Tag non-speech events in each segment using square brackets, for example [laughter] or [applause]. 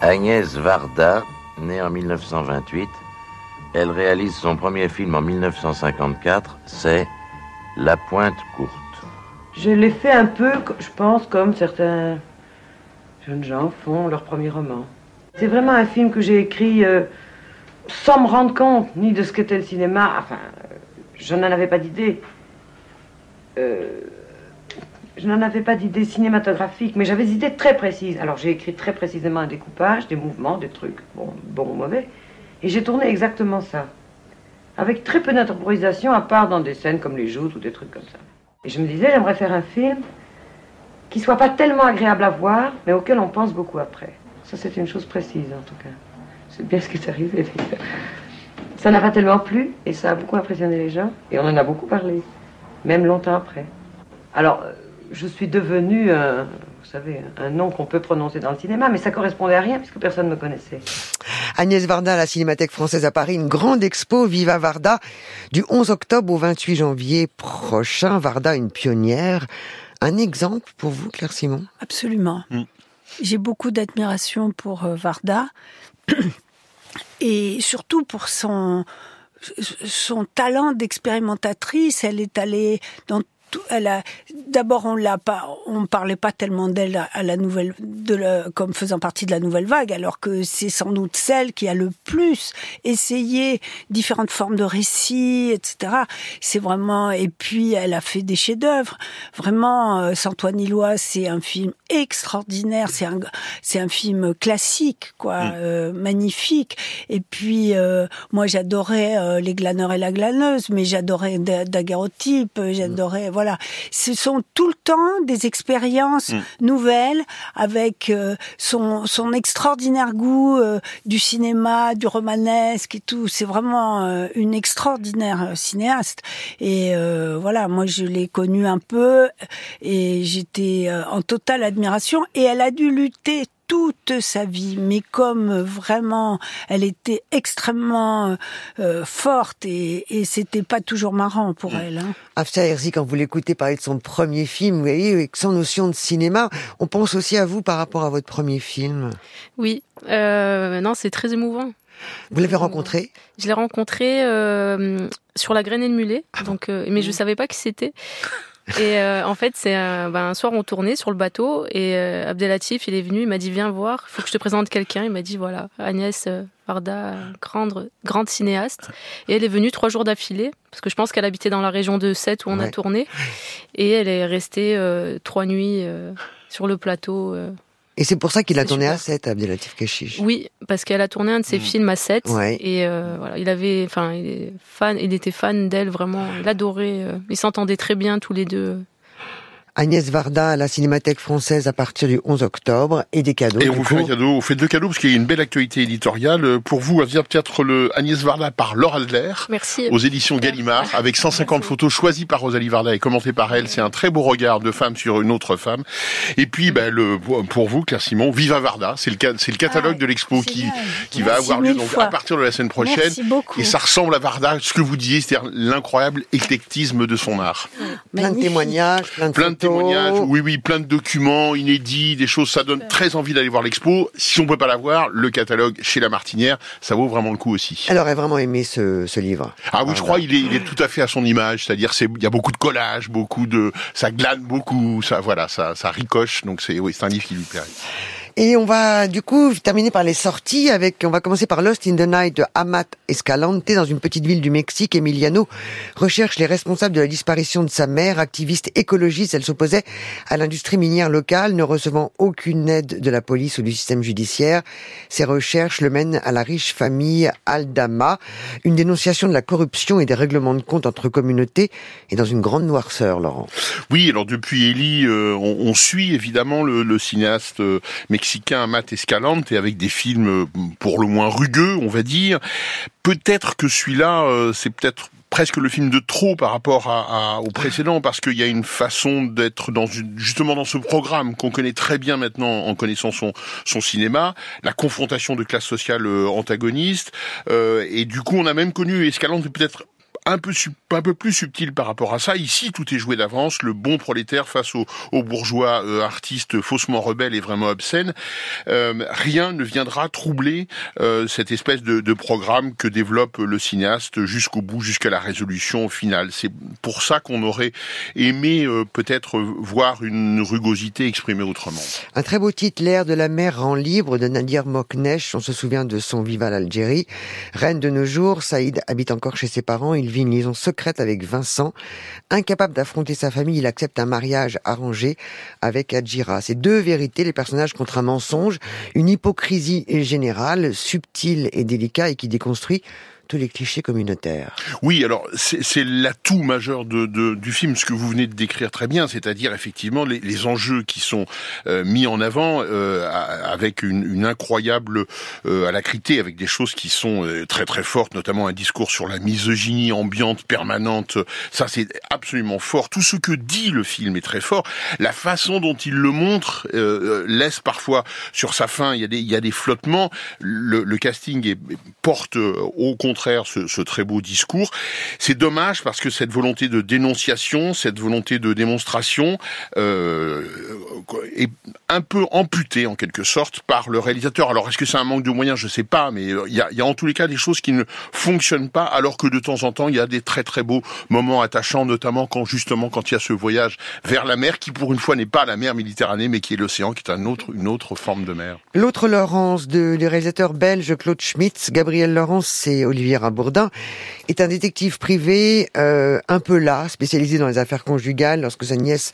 Agnès Varda, née en 1928, elle réalise son premier film en 1954, c'est La Pointe Courte. Je l'ai fait un peu, je pense, comme certains jeunes gens font leur premier roman. C'est vraiment un film que j'ai écrit euh, sans me rendre compte ni de ce qu'était le cinéma. Enfin, euh, je n'en avais pas d'idée. Euh, je n'en avais pas d'idée cinématographique, mais j'avais des idées très précises. Alors j'ai écrit très précisément un découpage, des mouvements, des trucs, bon, bon ou mauvais. Et j'ai tourné exactement ça. Avec très peu d'improvisation, à part dans des scènes comme les joutes ou des trucs comme ça. Et je me disais, j'aimerais faire un film qui soit pas tellement agréable à voir, mais auquel on pense beaucoup après. Ça, c'est une chose précise, en tout cas. C'est bien ce qui est arrivé. Ça n'a pas tellement plu, et ça a beaucoup impressionné les gens, et on en a beaucoup parlé, même longtemps après. Alors, euh, je suis devenu, euh, vous savez, un nom qu'on peut prononcer dans le cinéma, mais ça correspondait à rien puisque personne ne me connaissait. Agnès Varda à la Cinémathèque française à Paris, une grande expo Viva Varda du 11 octobre au 28 janvier prochain. Varda, une pionnière. Un exemple pour vous, Claire Simon? Absolument. Mm. J'ai beaucoup d'admiration pour euh, Varda [clears throat] et surtout pour son son talent d'expérimentatrice. Elle est allée dans elle a d'abord on l'a pas on parlait pas tellement d'elle à la nouvelle de comme faisant partie de la nouvelle vague alors que c'est sans doute celle qui a le plus essayé différentes formes de récits etc c'est vraiment et puis elle a fait des chefs-d'œuvre. Vraiment euh, Santoine Illois c'est un film extraordinaire c'est un c'est un film classique quoi mm. euh, magnifique. Et puis euh, moi j'adorais euh, les glaneurs et la glaneuse mais j'adorais daguerreotype j'adorais voilà, ce sont tout le temps des expériences mm. nouvelles avec euh, son, son extraordinaire goût euh, du cinéma, du romanesque et tout. C'est vraiment euh, une extraordinaire cinéaste. Et voilà, moi je l'ai connue un peu et j'étais en totale admiration. Et elle a dû lutter toute sa vie, mais comme vraiment elle était extrêmement euh, forte et, et c'était pas toujours marrant pour mm. elle. Hein. Afsa Herzi, quand vous l'écoutez parler de son premier film, vous voyez, avec son notion de cinéma, on pense aussi à vous par rapport à votre premier film. Oui, euh, non, c'est très émouvant. Vous l'avez rencontré? Je l'ai rencontré euh, sur la grainée de mulet, donc, euh, mais je savais pas qui c'était. Et euh, en fait, c'est un, ben, un, soir on tournait sur le bateau et euh, Abdelatif, il est venu, il m'a dit viens voir, il faut que je te présente quelqu'un. Il m'a dit voilà, Agnès euh, Varda, grande, grande cinéaste. Et elle est venue trois jours d'affilée parce que je pense qu'elle habitait dans la région de Sète où on a tourné et elle est restée euh, trois nuits sur le plateau. Et c'est pour ça qu'il a tourné à 7, Abdelatif Keshish. Oui, parce qu'elle a tourné un de ses mm. films à 7. Et euh, voilà, il avait, enfin, il, est fan, il était fan d'elle vraiment. Il adorait. Euh, ils s'entendaient très bien tous les deux. Agnès Varda à la Cinémathèque française à partir du 11 octobre et des cadeaux. Et on vous fait un cadeau, on fait deux cadeaux parce qu'il y a une belle actualité éditoriale. Pour vous, vient peut-être le Agnès Varda par Laure Adler. Merci. Aux éditions Gallimard avec 150 photos choisies par Rosalie Varda et commentées par elle. C'est un très beau regard de femme sur une autre femme. Et puis, ben, le, pour vous, Claire Simon, Viva Varda. C'est le, c'est le catalogue ah, de l'expo qui, qui va avoir lieu donc, à partir de la semaine prochaine. Merci beaucoup. Et ça ressemble à Varda, ce que vous disiez, c'est-à-dire l'incroyable éclectisme de son art. Plein de témoignages, plein de, plein de témoignages. Oui, oui, plein de documents inédits, des choses, ça donne très envie d'aller voir l'expo. Si on peut pas la voir, le catalogue chez La Martinière, ça vaut vraiment le coup aussi. Elle aurait vraiment aimé ce, ce livre. Ah oui, je crois il est, il est tout à fait à son image, c'est-à-dire c'est il y a beaucoup de collages, beaucoup de ça glane beaucoup, ça voilà, ça ça ricoche, donc c'est oui, c'est un livre qui lui plairait. Et on va du coup terminer par les sorties avec, on va commencer par Lost in the Night de Amat Escalante dans une petite ville du Mexique. Emiliano recherche les responsables de la disparition de sa mère, activiste écologiste. Elle s'opposait à l'industrie minière locale, ne recevant aucune aide de la police ou du système judiciaire. Ses recherches le mènent à la riche famille Aldama, une dénonciation de la corruption et des règlements de compte entre communautés et dans une grande noirceur, Laurent. Oui, alors depuis Ellie, euh, on, suit évidemment le, cinéaste euh, mexicain mexicain Matt Escalante et avec des films euh, pour le moins rugueux, on va dire. Peut-être que celui-là, euh, c'est peut-être presque le film de trop par rapport à, au précédent parce qu'il y a une façon d'être dans justement dans ce programme qu'on connaît très bien maintenant en connaissant son cinéma, la confrontation de classes sociales euh, antagonistes et du coup on a même connu Escalante peut-être un peu, plus subtil par rapport à ça. Ici, tout est joué d'avance. Le bon prolétaire face aux, bourgeois euh, artistes faussement rebelles et vraiment obscènes. Euh, rien ne viendra troubler euh, cette espèce de, de, programme que développe le cinéaste jusqu'au bout, jusqu'à la résolution finale. C'est pour ça qu'on aurait aimé peut-être voir une rugosité exprimée autrement. Un très beau titre, L'air de la mer rend libre de Nadir Moknesh. On se souvient de son Viva l'Algérie. Reine de nos jours, Saïd habite encore chez ses parents. Il vit une liaison secrète avec Vincent. Incapable d'affronter sa famille, il accepte un mariage arrangé avec Adjira. Ces deux vérités, les personnages contre un mensonge, une hypocrisie générale, subtile et délicat et qui déconstruit tous les clichés communautaires. Oui, alors c'est l'atout majeur de, de, du film, ce que vous venez de décrire très bien, c'est-à-dire effectivement les, les, enjeux qui sont euh, mis en avant euh, avec une, une incroyable euh, alacrité, avec des choses qui sont euh, très très fortes, notamment un discours sur la misogynie ambiante permanente. Ça, c'est absolument fort. Tout ce que dit le film est très fort. La façon dont il le montre euh, laisse parfois sur sa fin, il y a des, il y a des flottements. Le, le casting est, porte au contraire ce, très beau discours. C'est dommage parce que cette volonté de dénonciation, cette volonté de démonstration euh, est un peu amputée en quelque sorte par le réalisateur. Alors est-ce que c'est un manque de moyens? Je ne sais pas, mais il y a, en tous les cas des choses qui ne fonctionnent pas, alors que de temps en temps il y a des très très beaux moments attachants, notamment quand justement quand il y a ce voyage vers la mer qui pour une fois n'est pas la mer Méditerranée, mais qui est l'océan, qui est une autre forme de mer. L'autre Laurence de, des réalisateurs belges Claude Schmitz, Gabriel Laurence, c'est Olivier Olivier Bourdin, est un détective privé euh, un peu là, spécialisé dans les affaires conjugales. Lorsque sa nièce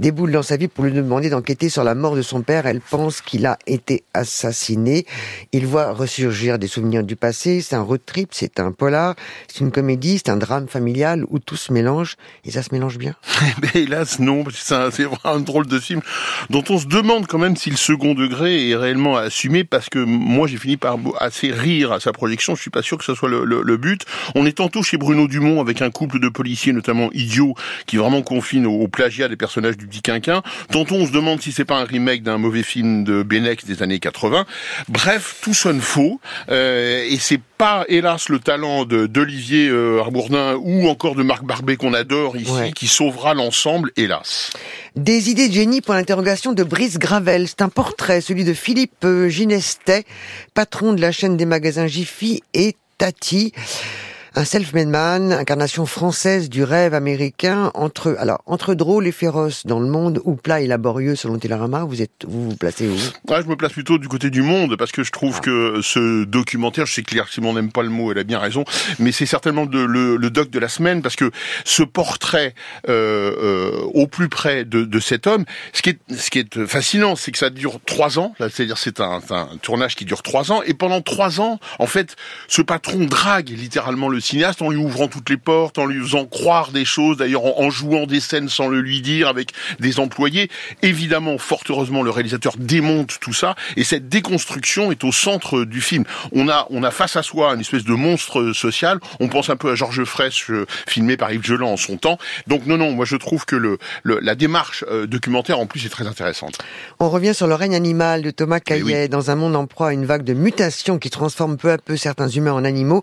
déboule dans sa vie pour lui demander d'enquêter sur la mort de son père, elle pense qu'il a été assassiné. Il voit ressurgir des souvenirs du passé. C'est un road trip, c'est un polar, c'est une comédie, c'est un drame familial où tout se mélange et ça se mélange bien. Mais [laughs] hélas non, c'est vraiment un drôle de film dont on se demande quand même si le second degré est réellement assumé parce que moi j'ai fini par assez rire à sa projection. Je suis pas sûr que ce soit le, le, but. On est tantôt chez Bruno Dumont avec un couple de policiers, notamment idiots, qui vraiment confine au, plagiat des personnages du dit quinquin. Tantôt on se demande si c'est pas un remake d'un mauvais film de Benex des années 80. Bref, tout sonne faux. Euh, et c'est pas, hélas, le talent d'Olivier euh, Arbourdin ou encore de Marc Barbet qu'on adore ici qui sauvera l'ensemble, hélas. Des idées de génie pour l'interrogation de Brice Gravel. C'est un portrait, celui de Philippe euh, Ginestet, patron de la chaîne des magasins Jiffy et Tati un self-made man, incarnation française du rêve américain, entre alors entre drôle et féroce dans le monde ou plat et laborieux selon Télérama, vous êtes vous vous placez où? Ah, Je me place plutôt du côté du monde parce que je trouve ah. que ce documentaire, je sais que Claire Simon n'aime pas le mot, elle a bien raison, mais c'est certainement de, le, le, doc de la semaine parce que ce portrait euh, euh, au plus près de, de, cet homme, ce qui est ce qui est fascinant, c'est que ça dure trois ans, c'est-à-dire c'est un, un tournage qui dure trois ans et pendant trois ans, en fait, ce patron drague littéralement le cinéaste en lui ouvrant toutes les portes, en lui faisant croire des choses, d'ailleurs en, jouant des scènes sans le lui dire avec des employés. Évidemment, fort heureusement, le réalisateur démonte tout ça et cette déconstruction est au centre du film. On a, on a face à soi une espèce de monstre social. On pense un peu à Georges Frêche, euh, filmé par Yves Geland en son temps. Donc non, non, moi je trouve que le, la démarche euh, documentaire en plus est très intéressante. On revient sur le règne animal de Thomas eh Caillet. Dans un monde en proie à une vague de mutations qui transforme peu à peu certains humains en animaux,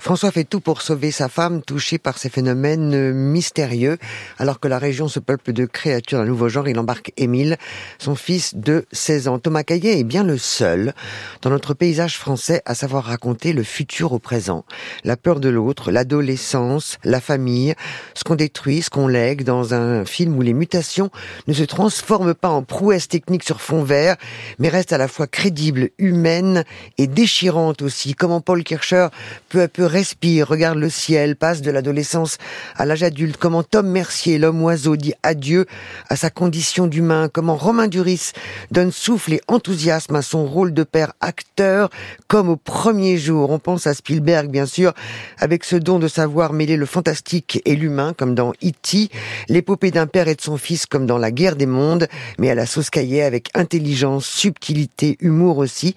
François fait tout pour sauver sa femme touchée par ces phénomènes mystérieux. Alors que la région se peuple de créatures d'un nouveau genre, il embarque Émile, son fils de 16 ans. Thomas Caillet est bien le seul dans notre paysage français à savoir raconter le futur au présent. La peur de l'autre, l'adolescence, la famille, ce qu'on détruit, ce qu'on lègue dans un film où les mutations ne se transforment pas en prouesses techniques sur fond vert, mais restent à la fois crédibles, humaines et déchirantes aussi. Comment Paul Kircher peu à peu respire, regarde le ciel, passe de l'adolescence à l'âge adulte, comment Tom Mercier, l'homme oiseau, dit adieu à sa condition d'humain, comment Romain Duris donne souffle et enthousiasme à son rôle de père acteur, comme au premier jour. On pense à Spielberg, bien sûr, avec ce don de savoir mêler le fantastique et l'humain, comme dans E.T., l'épopée d'un père et de son fils, comme dans La guerre des mondes, mais à la sauce caillée avec intelligence, subtilité, humour aussi.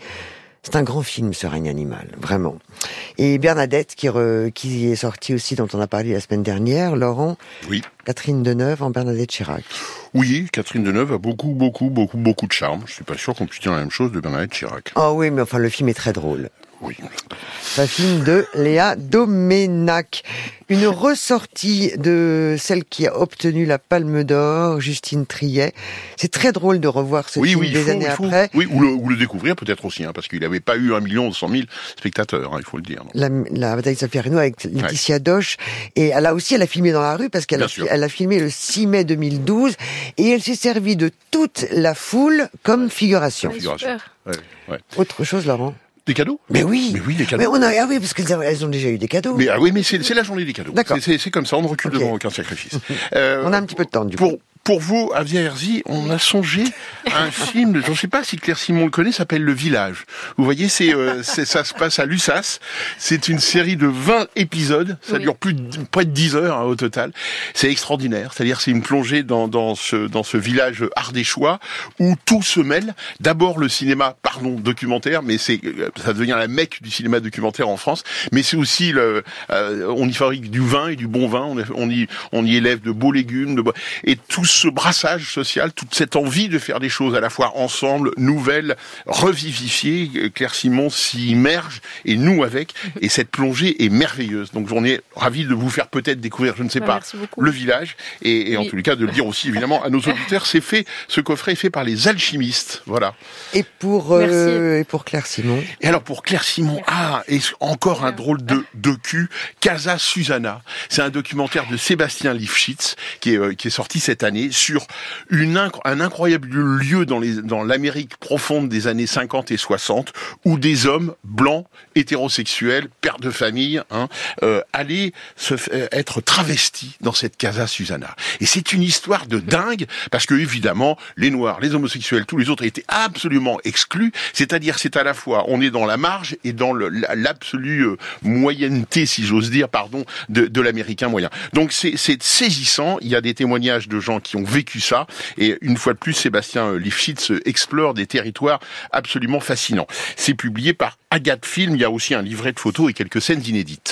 C'est un grand film, ce règne animal, vraiment. Et Bernadette, qui, qui est sortie aussi, dont on a parlé la semaine dernière, Laurent. Oui. Catherine Deneuve en Bernadette Chirac. Oui, Catherine Deneuve a beaucoup, beaucoup, beaucoup, beaucoup de charme. Je suis pas sûr qu'on puisse dire la même chose de Bernadette Chirac. Ah oui, mais enfin, le film est très drôle. Oui. C'est un film de Léa Doménac. Une ressortie de celle qui a obtenu la Palme d'Or, Justine Triet. C'est très drôle de revoir ce Oui, film oui, des faut, années après. Oui, ou le, ou le découvrir peut-être aussi, hein, parce qu'il n'avait pas eu un million cent mille spectateurs, hein, il faut le dire. La, la bataille de Saint-Pierre avec Laetitia Doche. Et elle a aussi, elle a filmé dans la rue parce qu'elle a, elle filmé le 6 mai 2012 et elle s'est servie de toute la foule comme figuration. Ouais. Ouais, ouais. Autre chose, Laurent? Des cadeaux Mais oui Mais oui, des cadeaux. Mais on a, ah oui, parce qu'elles ont déjà eu des cadeaux. Mais ah oui, mais c'est la journée des cadeaux. D'accord. C'est- comme ça, on ne recule devant aucun sacrifice. [laughs] Euh, On a un petit peu de temps, du coup. Pour vous, à Vierzy, on a songé à un [laughs] film, je ne sais pas si Claire Simon le connaît, s'appelle Le Village. Vous voyez, c'est euh, c'est- ça se passe à Lussas. C'est une série de 20 épisodes. Ça Oui. dure plus de, près de 10 heures hein, au total. C'est extraordinaire. C'est-à-dire, c'est une plongée dans, dans ce dans ce village ardéchois où tout se mêle. D'abord le cinéma, pardon, documentaire, mais c'est euh, ça devient la mecque du cinéma documentaire en France. Mais c'est aussi le, euh, on y fabrique du vin et du bon vin. On, on y on y élève de beaux légumes, de beaux- et tout ce brassage social, toute cette envie de faire des choses à la fois ensemble, nouvelles, revivifiées. Claire Simon s'y immerge et nous avec. Et cette plongée est merveilleuse. Donc on est ravis de vous faire peut-être découvrir, je ne sais Bah, pas, merci beaucoup. le village. Et, et en Oui. les cas, de le dire aussi évidemment à nos [laughs] auditeurs, c'est fait, ce coffret est fait par les alchimistes. Voilà. Et pour, euh, et pour Claire Simon. Et alors pour Claire Simon, ah, et encore un drôle de, de cul, Casa Susanna. C'est un documentaire de Sébastien Lifshitz qui est, euh, qui est sorti cette année sur un incroyable lieu dans l'Amérique profonde des années 50 et 60 où des hommes blancs, hétérosexuels, pères de famille, hein, euh, allaient se euh, être travestis dans cette Casa Susanna. Et c'est une histoire de dingue parce que évidemment les noirs, les homosexuels, tous les autres étaient absolument exclus. C'est-à-dire c'est à la fois on est dans la marge et dans l'absolue euh, moyenneté, si j'ose dire, pardon, de, de l'américain moyen. Donc c'est saisissant. Il y a des témoignages de gens qui ont vécu ça. Et une fois de plus, Sébastien euh, Lifshitz euh, explore des territoires absolument fascinants. C'est publié par Agathe Film. Il y a aussi un livret de photos et quelques scènes inédites.